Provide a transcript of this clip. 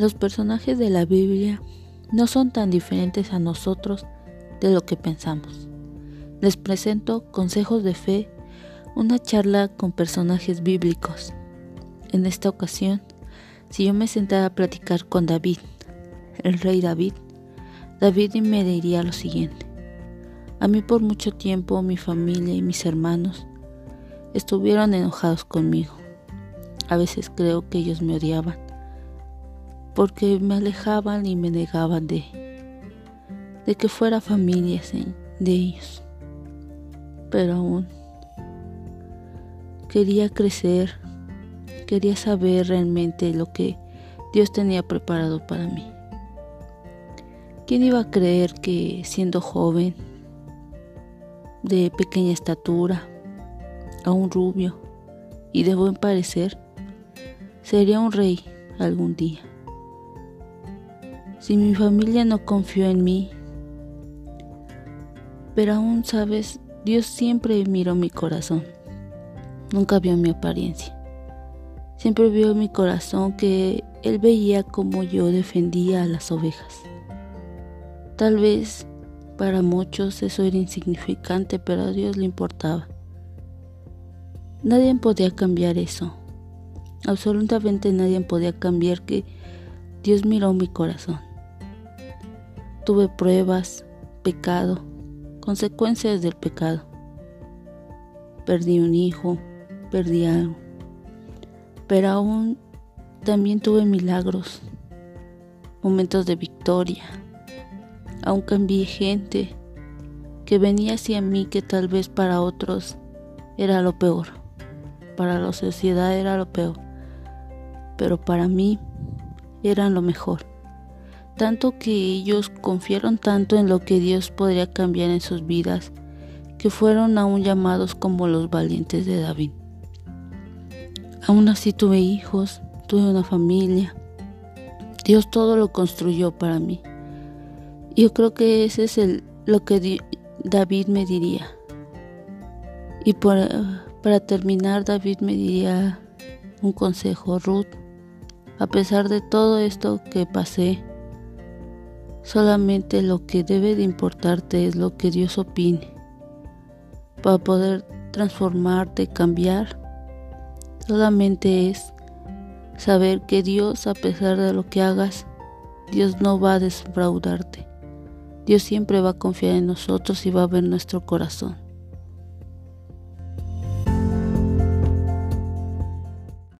Los personajes de la Biblia no son tan diferentes a nosotros de lo que pensamos. Les presento Consejos de Fe, una charla con personajes bíblicos. En esta ocasión, si yo me sentara a platicar con David, el rey David, David me diría lo siguiente. A mí por mucho tiempo mi familia y mis hermanos estuvieron enojados conmigo. A veces creo que ellos me odiaban porque me alejaban y me negaban de, que fuera familia de ellos. Pero aún quería crecer, quería saber realmente lo que Dios tenía preparado para mí. ¿Quién iba a creer que siendo joven, de pequeña estatura, aún rubio y de buen parecer, sería un rey algún día? Si mi familia no confió en mí. Pero aún sabes, Dios siempre miró mi corazón, nunca vio mi apariencia. Siempre vio mi corazón que Él veía como yo defendía a las ovejas. Tal vez para muchos eso era insignificante, pero a Dios le importaba. Nadie podía cambiar eso. Absolutamente nadie podía cambiar que Dios miró mi corazón. Tuve pruebas, pecado, consecuencias del pecado. Perdí un hijo, perdí algo. Pero aún también tuve milagros, momentos de victoria. Aún cambié gente que venía hacia mí que tal vez para otros era lo peor. Para la sociedad era lo peor. Pero para mí eran lo mejor tanto que ellos confiaron tanto en lo que Dios podría cambiar en sus vidas, que fueron aún llamados como los valientes de David. Aún así tuve hijos, tuve una familia. Dios todo lo construyó para mí. Yo creo que ese es el, lo que David me diría. Y para terminar, David me diría un consejo, Ruth, a pesar de todo esto que pasé, Solamente lo que debe de importarte es lo que Dios opine. Para poder transformarte, cambiar, solamente es saber que Dios, a pesar de lo que hagas, Dios no va a defraudarte. Dios siempre va a confiar en nosotros y va a ver nuestro corazón.